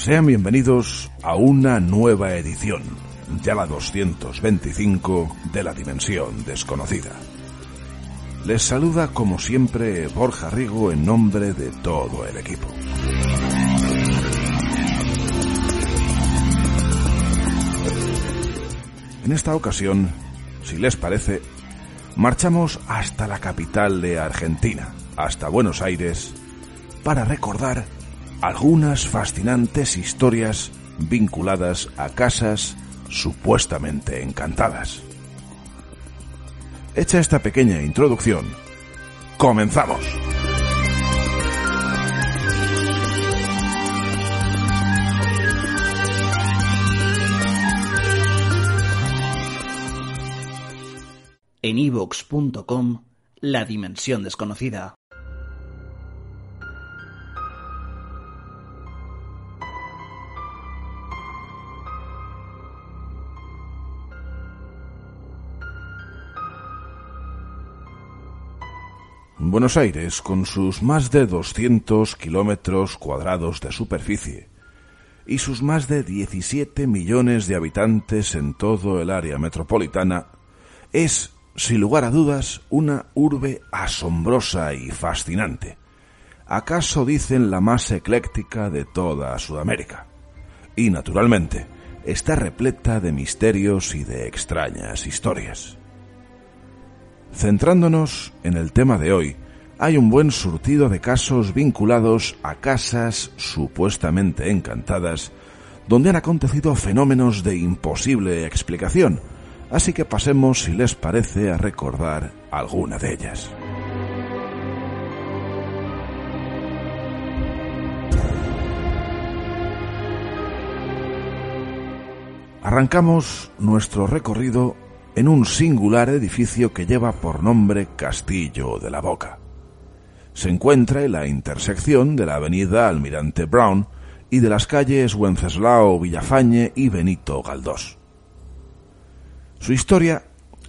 Sean bienvenidos a una nueva edición, ya la 225 de la Dimensión Desconocida. Les saluda como siempre Borja Rigo en nombre de todo el equipo. En esta ocasión, si les parece, marchamos hasta la capital de Argentina, hasta Buenos Aires, para recordar algunas fascinantes historias vinculadas a casas supuestamente encantadas. Hecha esta pequeña introducción, comenzamos. En ivox.com, La Dimensión Desconocida. Buenos Aires, con sus más de 200 kilómetros cuadrados de superficie y sus más de 17 millones de habitantes en todo el área metropolitana, es, sin lugar a dudas, una urbe asombrosa y fascinante. ¿Acaso dicen la más ecléctica de toda Sudamérica? Y, naturalmente, está repleta de misterios y de extrañas historias. Centrándonos en el tema de hoy, hay un buen surtido de casos vinculados a casas supuestamente encantadas, donde han acontecido fenómenos de imposible explicación, así que pasemos, si les parece, a recordar alguna de ellas. Arrancamos nuestro recorrido en un singular edificio que lleva por nombre Castillo de la Boca. Se encuentra en la intersección de la avenida Almirante Brown y de las calles Wenceslao Villafañe y Benito Galdós. Su historia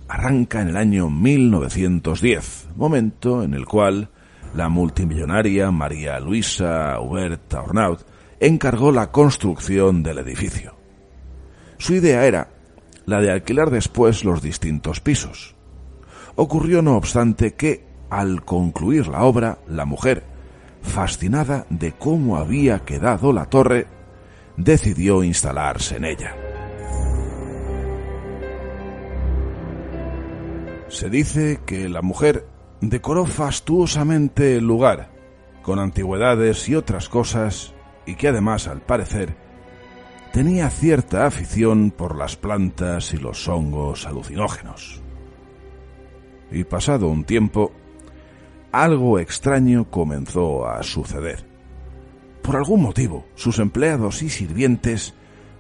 arranca en el año 1910, momento en el cual la multimillonaria María Luisa Hubert Arnaud encargó la construcción del edificio. Su idea era la de alquilar después los distintos pisos. Ocurrió, no obstante, que, al concluir la obra, la mujer, fascinada de cómo había quedado la torre, decidió instalarse en ella. Se dice que la mujer decoró fastuosamente el lugar, con antigüedades y otras cosas, y que además, al parecer, tenía cierta afición por las plantas y los hongos alucinógenos. Y pasado un tiempo, algo extraño comenzó a suceder. Por algún motivo, sus empleados y sirvientes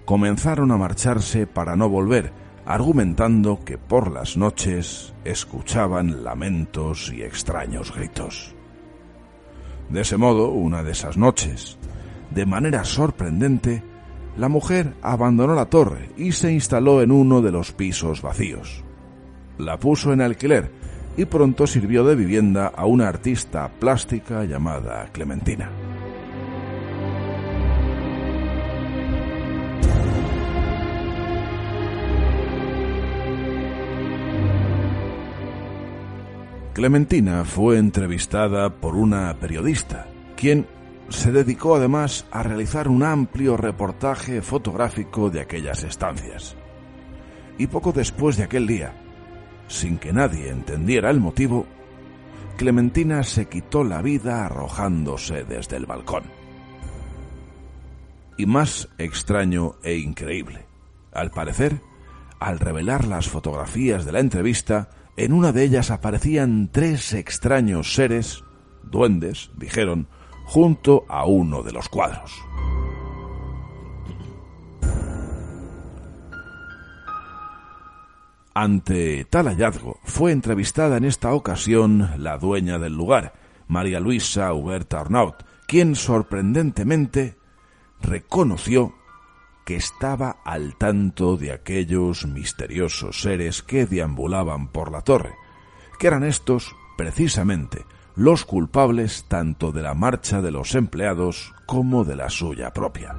comenzaron a marcharse para no volver, argumentando que por las noches escuchaban lamentos y extraños gritos. De ese modo, una de esas noches, de manera sorprendente, la mujer abandonó la torre y se instaló en uno de los pisos vacíos. La puso en alquiler y pronto sirvió de vivienda a una artista plástica llamada Clementina. Clementina fue entrevistada por una periodista, quien se dedicó además a realizar un amplio reportaje fotográfico de aquellas estancias. Y poco después de aquel día, sin que nadie entendiera el motivo, Clementina se quitó la vida arrojándose desde el balcón. Y más extraño e increíble, al parecer, al revelar las fotografías de la entrevista, en una de ellas aparecían tres extraños seres, duendes, dijeron, junto a uno de los cuadros. Ante tal hallazgo fue entrevistada en esta ocasión la dueña del lugar, María Luisa Huberta Arnaut, quien sorprendentemente reconoció que estaba al tanto de aquellos misteriosos seres que deambulaban por la torre, que eran estos, precisamente, los culpables tanto de la marcha de los empleados como de la suya propia.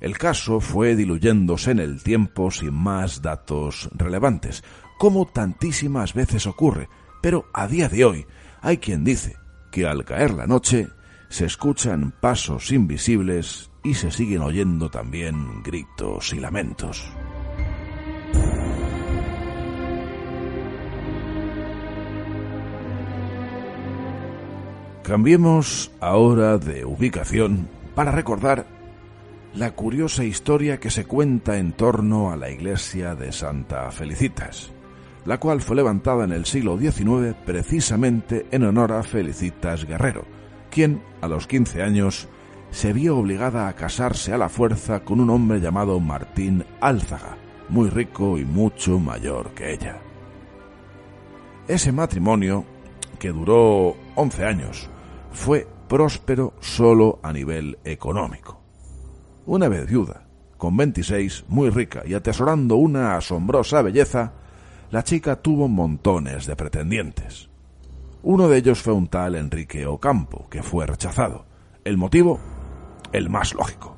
El caso fue diluyéndose en el tiempo sin más datos relevantes, como tantísimas veces ocurre, pero a día de hoy hay quien dice que al caer la noche se escuchan pasos invisibles y se siguen oyendo también gritos y lamentos. Cambiemos ahora de ubicación para recordar la curiosa historia que se cuenta en torno a la iglesia de Santa Felicitas, la cual fue levantada en el siglo XIX precisamente en honor a Felicitas Guerrero, quien, a los 15 años, se vio obligada a casarse a la fuerza con un hombre llamado Martín Álzaga, muy rico y mucho mayor que ella. Ese matrimonio, que duró 11 años, fue próspero solo a nivel económico. Una vez viuda, con 26, muy rica y atesorando una asombrosa belleza, la chica tuvo montones de pretendientes. Uno de ellos fue un tal Enrique Ocampo, que fue rechazado. El motivo, el más lógico.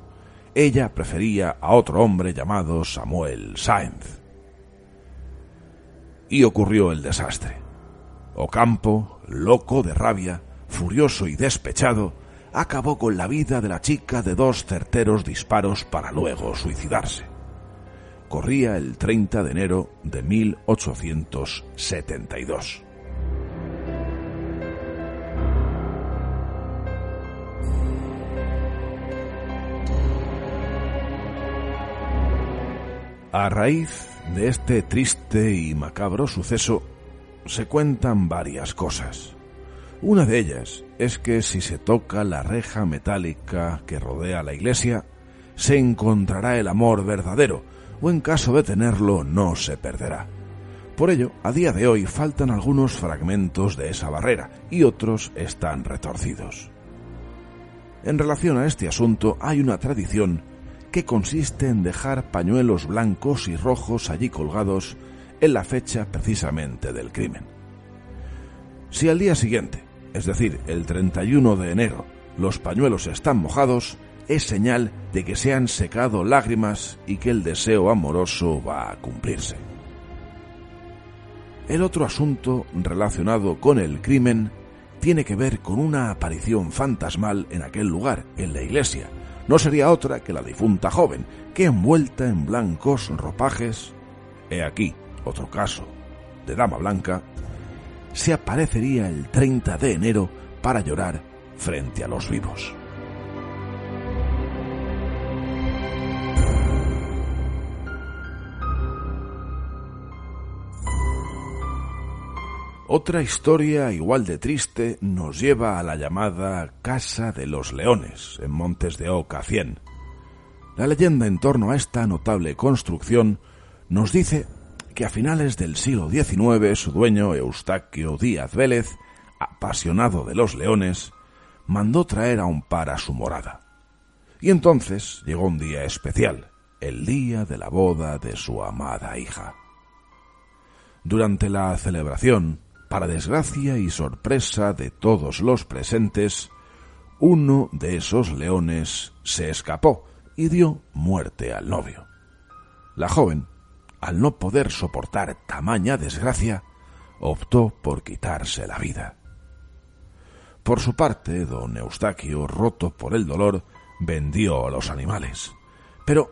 Ella prefería a otro hombre llamado Samuel Sáenz. Y ocurrió el desastre. Ocampo, loco de rabia, furioso y despechado, acabó con la vida de la chica de dos certeros disparos para luego suicidarse. Corría el 30 de enero de 1872. A raíz de este triste y macabro suceso se cuentan varias cosas. Una de ellas es que si se toca la reja metálica que rodea la iglesia, se encontrará el amor verdadero, o en caso de tenerlo no se perderá. Por ello, a día de hoy faltan algunos fragmentos de esa barrera y otros están retorcidos. En relación a este asunto hay una tradición que consiste en dejar pañuelos blancos y rojos allí colgados en la fecha precisamente del crimen. Si al día siguiente, es decir, el 31 de enero, los pañuelos están mojados, es señal de que se han secado lágrimas y que el deseo amoroso va a cumplirse. El otro asunto relacionado con el crimen tiene que ver con una aparición fantasmal en aquel lugar, en la iglesia, no sería otra que la difunta joven, que envuelta en blancos ropajes, he aquí otro caso de dama blanca, se aparecería el 30 de enero para llorar frente a los vivos. Otra historia igual de triste nos lleva a la llamada Casa de los Leones, en Montes de Oca 100. La leyenda en torno a esta notable construcción nos dice que a finales del siglo XIX su dueño Eustaquio Díaz Vélez, apasionado de los leones, mandó traer a un par a su morada. Y entonces llegó un día especial, el día de la boda de su amada hija. Durante la celebración, para desgracia y sorpresa de todos los presentes, uno de esos leones se escapó y dio muerte al novio. La joven, al no poder soportar tamaña desgracia, optó por quitarse la vida. Por su parte, don Eustaquio, roto por el dolor, vendió a los animales. Pero,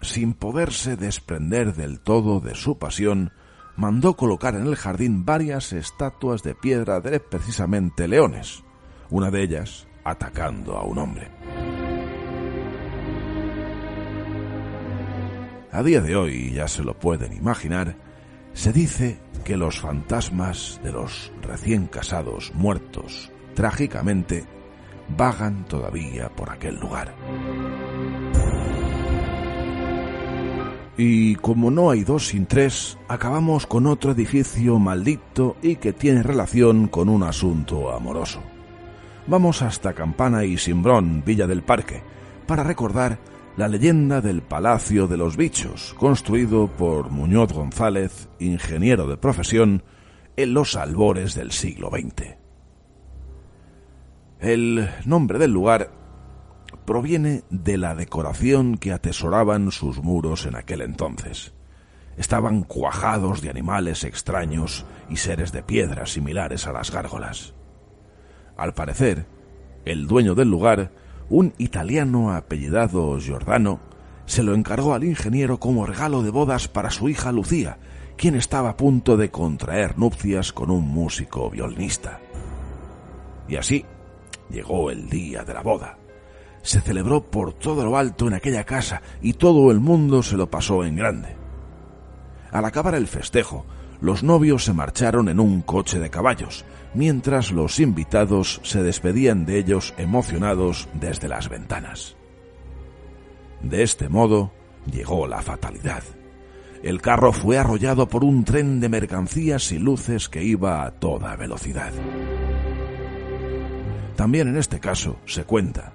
sin poderse desprender del todo de su pasión, mandó colocar en el jardín varias estatuas de piedra de precisamente leones, una de ellas atacando a un hombre. A día de hoy, ya se lo pueden imaginar, se dice que los fantasmas de los recién casados muertos trágicamente vagan todavía por aquel lugar. Y como no hay dos sin tres, acabamos con otro edificio maldito y que tiene relación con un asunto amoroso. Vamos hasta Campana y Simbrón, Villa del Parque, para recordar la leyenda del Palacio de los Bichos, construido por Muñoz González, ingeniero de profesión, en los albores del siglo XX. El nombre del lugar proviene de la decoración que atesoraban sus muros en aquel entonces. Estaban cuajados de animales extraños y seres de piedra similares a las gárgolas. Al parecer, el dueño del lugar un italiano apellidado Giordano se lo encargó al ingeniero como regalo de bodas para su hija Lucía, quien estaba a punto de contraer nupcias con un músico violinista. Y así llegó el día de la boda. Se celebró por todo lo alto en aquella casa y todo el mundo se lo pasó en grande. Al acabar el festejo, los novios se marcharon en un coche de caballos, mientras los invitados se despedían de ellos emocionados desde las ventanas. De este modo llegó la fatalidad. El carro fue arrollado por un tren de mercancías y luces que iba a toda velocidad. También en este caso se cuenta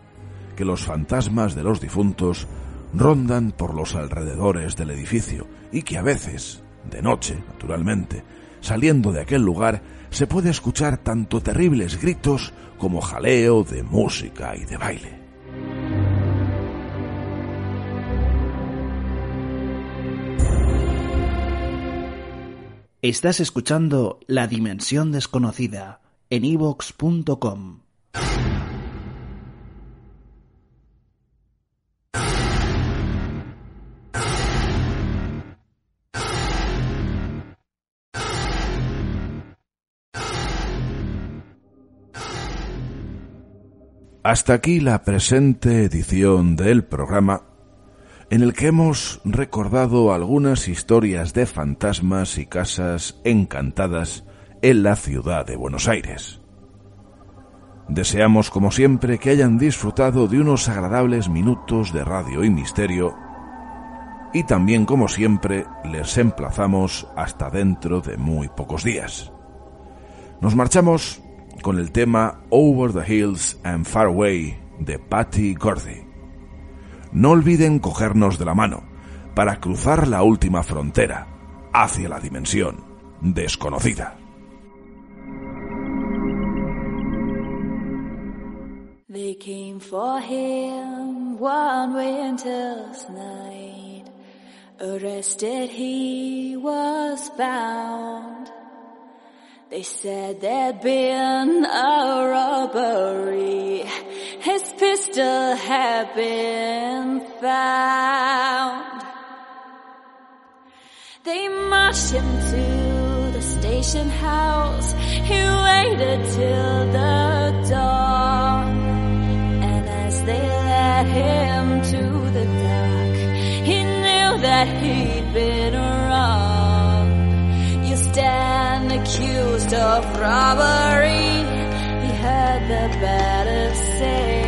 que los fantasmas de los difuntos rondan por los alrededores del edificio y que a veces, de noche, naturalmente, saliendo de aquel lugar, se puede escuchar tanto terribles gritos como jaleo de música y de baile. Estás escuchando La Dimensión Desconocida en evox.com. Hasta aquí la presente edición del programa en el que hemos recordado algunas historias de fantasmas y casas encantadas en la ciudad de Buenos Aires. Deseamos, como siempre, que hayan disfrutado de unos agradables minutos de radio y misterio y también, como siempre, les emplazamos hasta dentro de muy pocos días. Nos marchamos con el tema Over the Hills and Far Away de Patty Gordy. No olviden cogernos de la mano para cruzar la última frontera hacia la dimensión desconocida. They came for him one winter's night. Arrested he was bound. They said there'd been a robbery. His pistol had been found. They marched him to the station house. He waited till the dawn. And as they led him to the dock, he knew that he'd been wrong. You stand accused of robbery. He had the better say.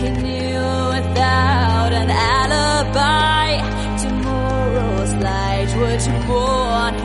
He knew without an alibi, tomorrow's light would mourn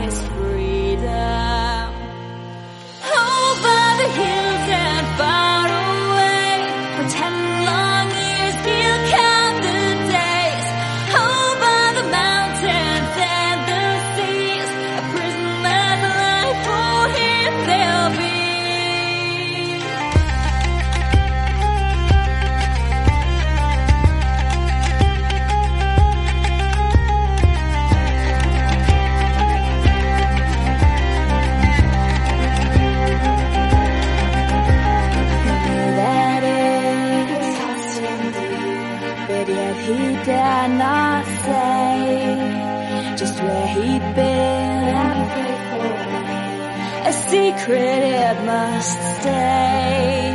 he'd been. A secret it must stay.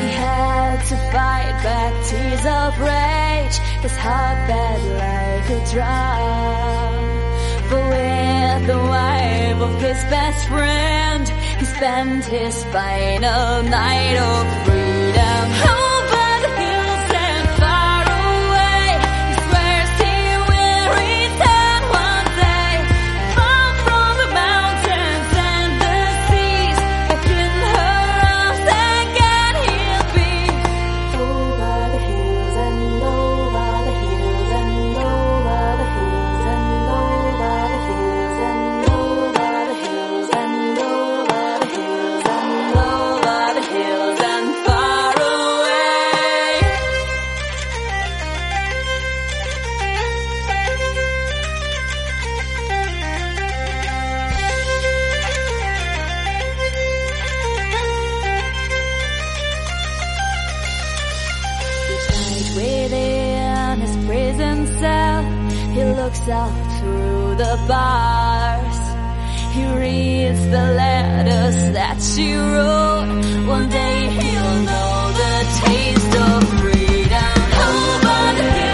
He had to fight back tears of rage, his heart bad like a drum. But with the wife of his best friend, he spent his final night of he looks out through the bars. He reads the letters that she wrote. One day he'll know the taste of freedom. Over the